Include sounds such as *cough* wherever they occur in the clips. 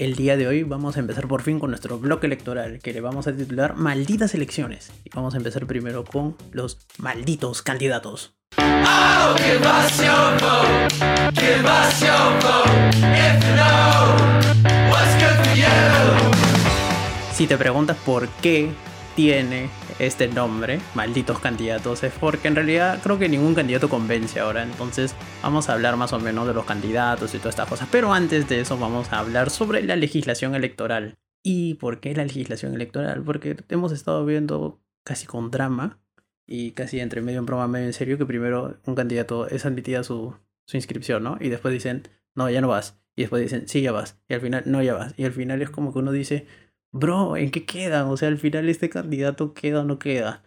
El día de hoy vamos a empezar por fin con nuestro bloque electoral que le vamos a titular Malditas elecciones. Y vamos a empezar primero con los malditos candidatos. Oh, give us your vote. Give us your vote. If no, what's good for you? Si te preguntas por qué tiene este nombre, malditos candidatos, es porque en realidad creo que ningún candidato convence ahora. Entonces vamos a hablar más o menos de los candidatos y todas estas cosas. Pero antes de eso vamos a hablar sobre la legislación electoral. ¿Y por qué la legislación electoral? Porque hemos estado viendo casi con drama y casi entre medio en broma, medio en serio, que primero un candidato es admitida su, su inscripción, ¿no? Y después dicen, no, ya no vas. Y después dicen, sí, ya vas. Y al final, no, ya vas. Y al final es como que uno dice, bro, ¿en qué queda? O sea, al final este candidato queda o no queda.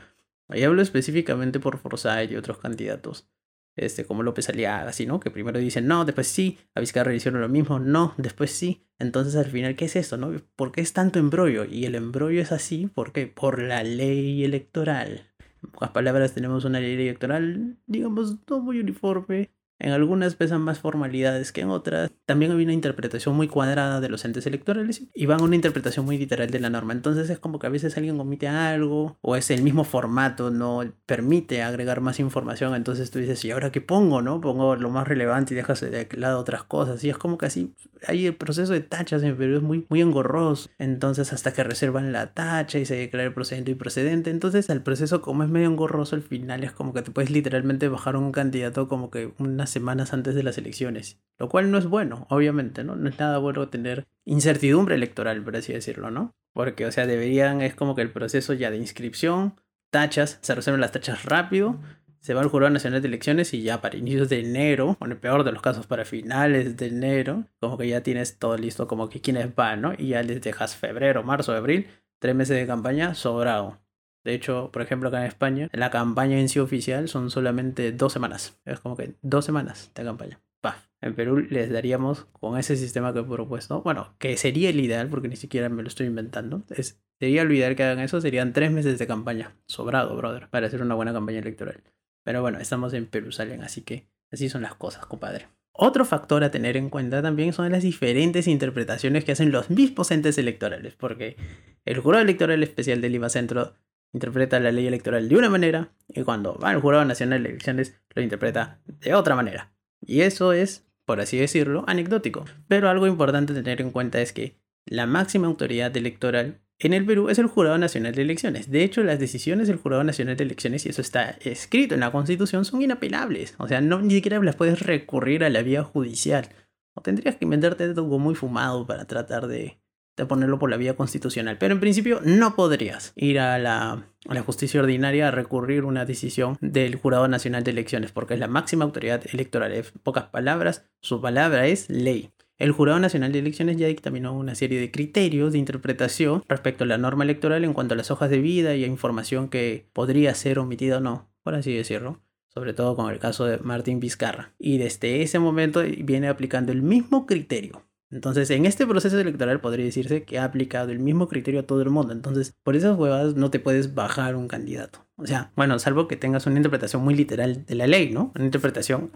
Ahí hablo específicamente por Forsyth y otros candidatos. Este, como López Aliaga, así, ¿no? Que primero dicen no, después sí, a Vizcarra hicieron lo mismo, no, después sí. Entonces al final, ¿qué es esto, no? ¿Por qué es tanto embrollo? Y el embrollo es así, ¿por qué? Por la ley electoral. En pocas palabras, tenemos una ley electoral, digamos, no muy uniforme, en algunas pesan más formalidades que en otras. También hay una interpretación muy cuadrada de los entes electorales y van a una interpretación muy literal de la norma. Entonces es como que a veces alguien omite algo o es el mismo formato, no permite agregar más información. Entonces tú dices, ¿y ahora qué pongo? ¿No? Pongo lo más relevante y dejas de lado otras cosas. Y es como que así, hay el proceso de tachas en Perú es muy, muy engorroso. Entonces hasta que reservan la tacha y se declara el procedente y procedente. Entonces el proceso como es medio engorroso, al final es como que te puedes literalmente bajar un candidato como que semanas antes de las elecciones, lo cual no es bueno, obviamente, ¿no? No es nada bueno tener incertidumbre electoral, por así decirlo, ¿no? Porque, o sea, deberían, es como que el proceso ya de inscripción, tachas, se resuelven las tachas rápido, se va al Jurado Nacional de Elecciones y ya para inicios de enero, o en el peor de los casos para finales de enero, como que ya tienes todo listo, como que quienes van, ¿no? Y ya les dejas febrero, marzo, abril, tres meses de campaña sobrado. De hecho, por ejemplo, acá en España, la campaña en sí oficial son solamente dos semanas. Es como que dos semanas de campaña. Paf. En Perú les daríamos con ese sistema que he propuesto, bueno, que sería el ideal, porque ni siquiera me lo estoy inventando. Es, sería lo ideal que hagan eso, serían tres meses de campaña. Sobrado, brother, para hacer una buena campaña electoral. Pero bueno, estamos en Perú, salen, así que así son las cosas, compadre. Otro factor a tener en cuenta también son las diferentes interpretaciones que hacen los mismos entes electorales, porque el Jurado Electoral Especial del IVA Centro interpreta la ley electoral de una manera y cuando va al Jurado Nacional de Elecciones lo interpreta de otra manera. Y eso es, por así decirlo, anecdótico. Pero algo importante tener en cuenta es que la máxima autoridad electoral en el Perú es el Jurado Nacional de Elecciones. De hecho, las decisiones del Jurado Nacional de Elecciones, y eso está escrito en la Constitución, son inapelables. O sea, no, ni siquiera las puedes recurrir a la vía judicial. O tendrías que inventarte algo muy fumado para tratar de, de ponerlo por la vía constitucional. Pero en principio no podrías ir a la, a la, justicia ordinaria a recurrir una decisión del Jurado Nacional de Elecciones, porque es la máxima autoridad electoral. En pocas palabras, su palabra es ley. El Jurado Nacional de Elecciones ya dictaminó una serie de criterios de interpretación respecto a la norma electoral en cuanto a las hojas de vida y a información que podría ser omitida o no, por así decirlo sobre todo con el caso de Martín Vizcarra. Y desde ese momento viene aplicando el mismo criterio entonces, en este proceso electoral podría decirse que ha aplicado el mismo criterio a todo el mundo. Entonces, por esas huevas no te puedes bajar un candidato. O sea, bueno, salvo que tengas una interpretación muy literal de la ley, ¿no? Una interpretación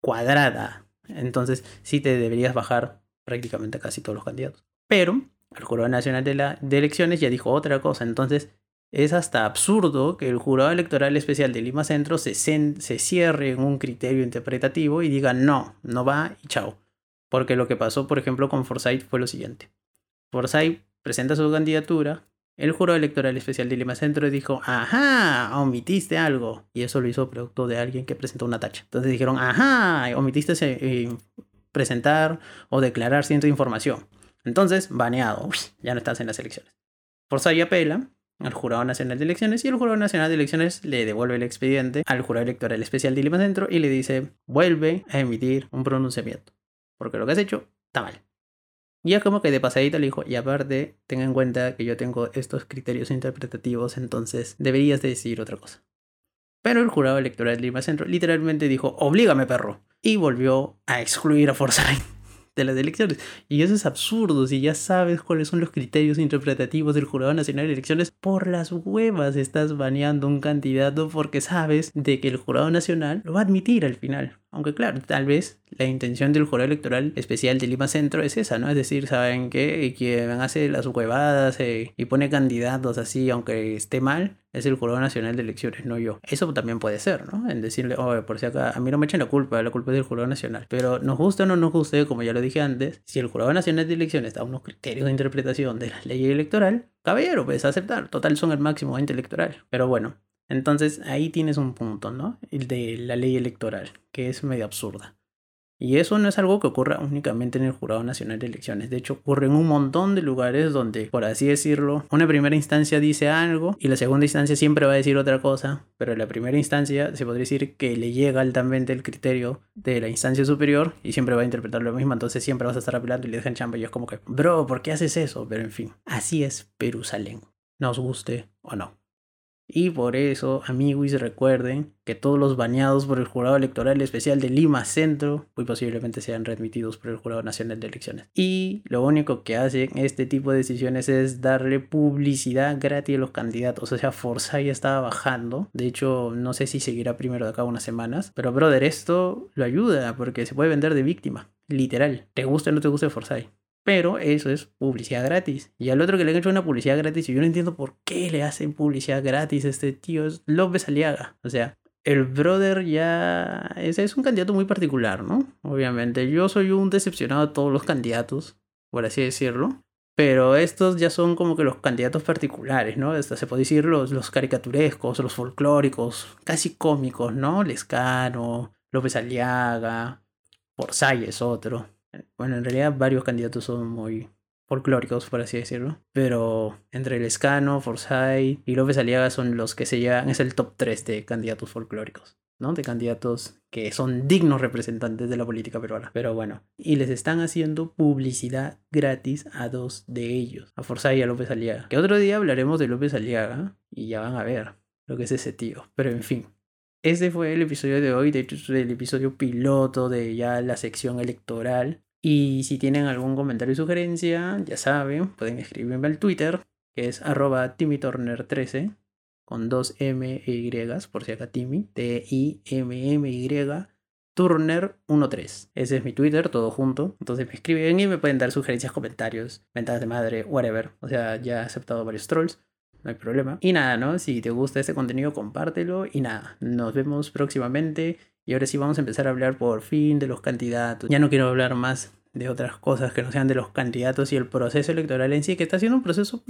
cuadrada. Entonces, sí te deberías bajar prácticamente a casi todos los candidatos. Pero el Jurado Nacional de, la, de Elecciones ya dijo otra cosa. Entonces, es hasta absurdo que el Jurado Electoral Especial de Lima Centro se, se cierre en un criterio interpretativo y diga no, no va y chao. Porque lo que pasó, por ejemplo, con Forsyth fue lo siguiente. Forsyth presenta su candidatura, el jurado electoral especial de Lima Centro dijo, ajá, omitiste algo. Y eso lo hizo producto de alguien que presentó una tacha. Entonces dijeron, ajá, omitiste eh, presentar o declarar cierta información. Entonces, baneado, ya no estás en las elecciones. Forsyth apela al Jurado Nacional de Elecciones y el Jurado Nacional de Elecciones le devuelve el expediente al Jurado Electoral Especial de Lima Centro y le dice, vuelve a emitir un pronunciamiento porque lo que has hecho está mal. Y es como que de pasadita le dijo, y aparte, ten en cuenta que yo tengo estos criterios interpretativos, entonces deberías de decidir otra cosa. Pero el jurado electoral de Lima Centro literalmente dijo, oblígame perro, y volvió a excluir a Forsyth *laughs* de las elecciones. Y eso es absurdo, si ya sabes cuáles son los criterios interpretativos del Jurado Nacional de Elecciones, por las huevas estás baneando un candidato porque sabes de que el Jurado Nacional lo va a admitir al final. Aunque claro, tal vez la intención del jurado electoral especial de Lima Centro es esa, ¿no? Es decir, saben que quien hace las huevadas eh, y pone candidatos así, aunque esté mal, es el Jurado Nacional de Elecciones, no yo. Eso también puede ser, ¿no? En decirle, oye, por si acá, a mí no me echen la culpa, la culpa es del Jurado Nacional. Pero nos gusta o no nos guste, como ya lo dije antes, si el Jurado Nacional de Elecciones da unos criterios de interpretación de la ley electoral, caballero, puedes aceptar. Total, son el máximo electoral. Pero bueno, entonces ahí tienes un punto, ¿no? El de la ley electoral, que es medio absurda. Y eso no es algo que ocurra únicamente en el Jurado Nacional de Elecciones. De hecho, ocurre en un montón de lugares donde, por así decirlo, una primera instancia dice algo y la segunda instancia siempre va a decir otra cosa. Pero en la primera instancia se podría decir que le llega altamente el criterio de la instancia superior y siempre va a interpretar lo mismo. Entonces siempre vas a estar apelando y le dejan chamba. Y es como que, bro, ¿por qué haces eso? Pero en fin, así es Perusalén. Nos guste o no. Y por eso, amigos, recuerden que todos los bañados por el Jurado Electoral Especial de Lima Centro muy posiblemente sean remitidos por el Jurado Nacional de Elecciones. Y lo único que hacen este tipo de decisiones es darle publicidad gratis a los candidatos. O sea, Forza ya estaba bajando. De hecho, no sé si seguirá primero de acá unas semanas. Pero, brother, esto lo ayuda porque se puede vender de víctima. Literal. Te guste o no te guste Forsyth. Pero eso es publicidad gratis. Y al otro que le han hecho una publicidad gratis, y yo no entiendo por qué le hacen publicidad gratis a este tío, es López Aliaga. O sea, el brother ya es, es un candidato muy particular, ¿no? Obviamente, yo soy un decepcionado de todos los candidatos, por así decirlo. Pero estos ya son como que los candidatos particulares, ¿no? se puede decir los, los caricaturescos, los folclóricos, casi cómicos, ¿no? Lescano, López Aliaga, Porzay es otro. Bueno, en realidad varios candidatos son muy folclóricos, por así decirlo. Pero entre el Escano, Forsyth y López Aliaga son los que se llevan, es el top 3 de candidatos folclóricos. ¿no? De candidatos que son dignos representantes de la política peruana. Pero bueno, y les están haciendo publicidad gratis a dos de ellos, a Forsyth y a López Aliaga. Que otro día hablaremos de López Aliaga y ya van a ver lo que es ese tío. Pero en fin, este fue el episodio de hoy, de hecho el episodio piloto de ya la sección electoral. Y si tienen algún comentario o sugerencia, ya saben, pueden escribirme al Twitter, que es arroba TimmyTurner13, con dos M e Y, por si acá Timmy, T-I-M-M-Y, Turner13. Ese es mi Twitter, todo junto. Entonces me escriben y me pueden dar sugerencias, comentarios, ventajas de madre, whatever. O sea, ya he aceptado varios trolls no hay problema. Y nada, ¿no? Si te gusta este contenido, compártelo. Y nada, nos vemos próximamente. Y ahora sí vamos a empezar a hablar por fin de los candidatos. Ya no quiero hablar más de otras cosas que no sean de los candidatos y el proceso electoral en sí, que está siendo un proceso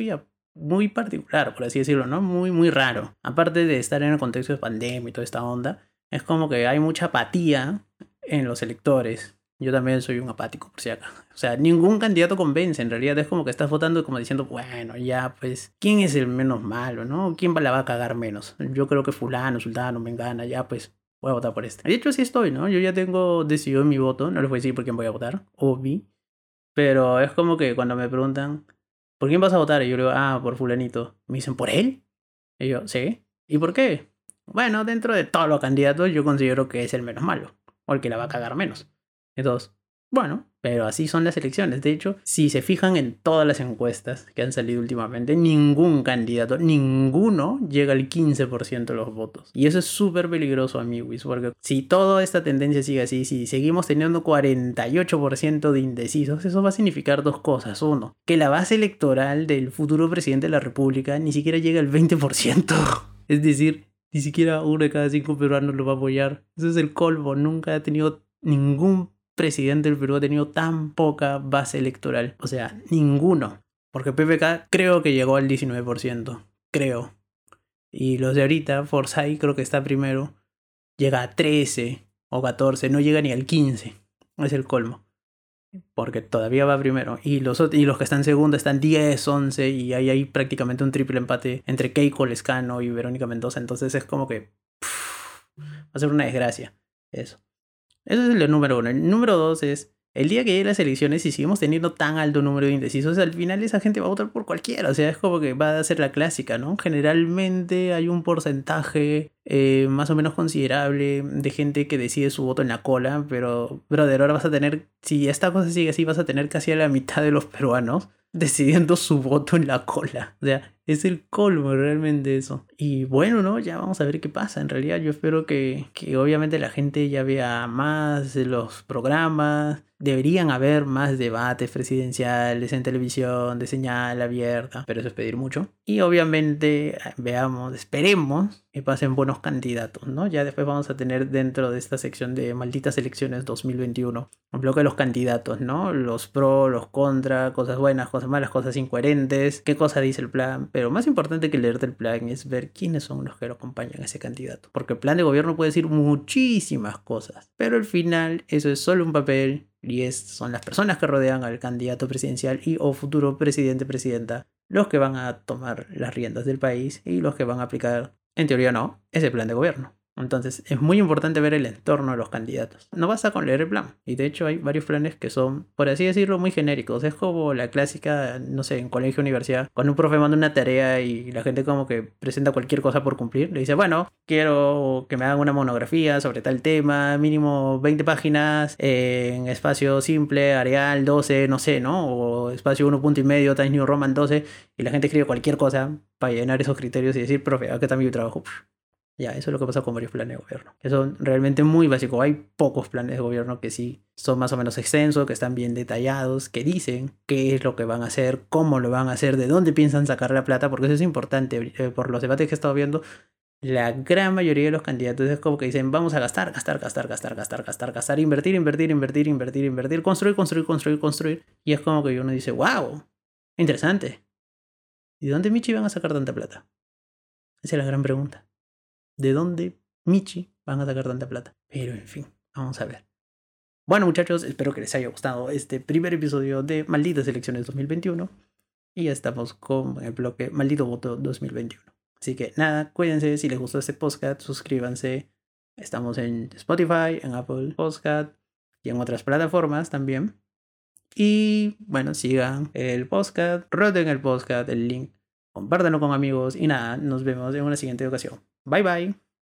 muy particular, por así decirlo, ¿no? Muy, muy raro. Aparte de estar en el contexto de pandemia y toda esta onda, es como que hay mucha apatía en los electores yo también soy un apático, por si acaso. O sea, ningún candidato convence. En realidad es como que estás votando como diciendo, bueno, ya, pues, ¿quién es el menos malo, no? ¿Quién la va a cagar menos? Yo creo que fulano, sultano, gana, ya, pues, voy a votar por este. De hecho, sí estoy, ¿no? Yo ya tengo decidido mi voto. No les voy a decir por quién voy a votar, obvi. Pero es como que cuando me preguntan, ¿por quién vas a votar? Y yo le digo, ah, por fulanito. Me dicen, ¿por él? Y yo, sí. ¿Y por qué? Bueno, dentro de todos los candidatos, yo considero que es el menos malo. O el que la va a cagar menos. Entonces, bueno, pero así son las elecciones. De hecho, si se fijan en todas las encuestas que han salido últimamente, ningún candidato, ninguno llega al 15% de los votos. Y eso es súper peligroso, amigos, porque si toda esta tendencia sigue así, si seguimos teniendo 48% de indecisos, eso va a significar dos cosas. Uno, que la base electoral del futuro presidente de la República ni siquiera llega al 20%. *laughs* Es decir, ni siquiera uno de cada cinco peruanos lo va a apoyar. Eso es el colmo. Nunca ha tenido ningún presidente del Perú ha tenido tan poca base electoral. O sea, ninguno. Porque PPK creo que llegó al 19%. Creo. Y los de ahorita, Forsyth creo que está primero. Llega a 13 o 14. No llega ni al 15. Es el colmo. Porque todavía va primero. Y los, y los que están segundo están 10, 11. Y ahí hay prácticamente un triple empate entre Keiko Lescano y Verónica Mendoza. Entonces es como que... va a ser una desgracia. Eso. Ese es el número uno. El número dos es el día que lleguen las elecciones, si seguimos teniendo tan alto número de indecisos, al final esa gente va a votar por cualquiera. O sea, es como que va a ser la clásica, ¿no? Generalmente hay un porcentaje eh, más o menos considerable de gente que decide su voto en la cola, pero, brother, ahora vas a tener, si esta cosa sigue así, vas a tener casi a la mitad de los *laughs* peruanos decidiendo su voto en la cola. O sea, es el colmo realmente eso. Y bueno, ¿no? Ya vamos a ver qué pasa. En realidad yo espero que, que obviamente la gente ya vea más los programas. Deberían haber más debates presidenciales en televisión, de señal abierta, pero eso es pedir mucho. Y obviamente veamos, esperemos que pasen buenos candidatos, ¿no? Ya después vamos a tener dentro de esta sección de malditas elecciones 2021 un bloque de los candidatos, ¿no? Los pro, los contra, cosas buenas, cosas malas, cosas incoherentes, qué cosa dice el plan pero más importante que leerte el plan es ver quiénes son los que lo acompañan a ese candidato. Porque el plan de gobierno puede decir muchísimas cosas, pero al final eso es solo un papel y es, son las personas que rodean al candidato presidencial y o futuro presidente presidenta los que van a tomar las riendas del país y los que van a aplicar, en teoría no, ese plan de gobierno. Entonces es muy importante ver el entorno de los candidatos. No basta con leer el plan. Y de hecho hay varios planes que son, por así decirlo, muy genéricos. Es como la clásica, no sé, en colegio, universidad, cuando un profe manda una tarea y la gente como que presenta cualquier cosa por cumplir. Le dice, bueno, quiero que me hagan una monografía sobre tal tema, mínimo 20 páginas en espacio simple, Areal 12, no sé, ¿no? O espacio 1 punto y medio, Times New Roman 12. Y la gente escribe cualquier cosa para llenar esos criterios y decir, profe, acá está mi trabajo. Ya, eso es lo que pasa con varios planes de gobierno. Que son realmente muy básicos. Hay pocos planes de gobierno que sí son más o menos extensos, que están bien detallados, que dicen qué es lo que van a hacer, cómo lo van a hacer, de dónde piensan sacar la plata, porque eso es importante. Eh, por los debates que he estado viendo, la gran mayoría de los candidatos es como que dicen, vamos a gastar, gastar, gastar, gastar, gastar, gastar, gastar, invertir, invertir, invertir, invertir, invertir, construir, construir, construir, construir. Y es como que uno dice, wow, interesante. ¿Y de dónde Michi van a sacar tanta plata? Esa es la gran pregunta de dónde Michi van a sacar tanta plata. Pero en fin, vamos a ver. Bueno muchachos, espero que les haya gustado este primer episodio de Malditas Elecciones 2021. Y ya estamos con el bloque Maldito Voto 2021. Así que nada, cuídense, si les gustó este podcast, suscríbanse. Estamos en Spotify, en Apple Podcast y en otras plataformas también. Y bueno, sigan el podcast, roten el podcast, el link, compártanlo con amigos y nada, nos vemos en una siguiente ocasión. Bye bye.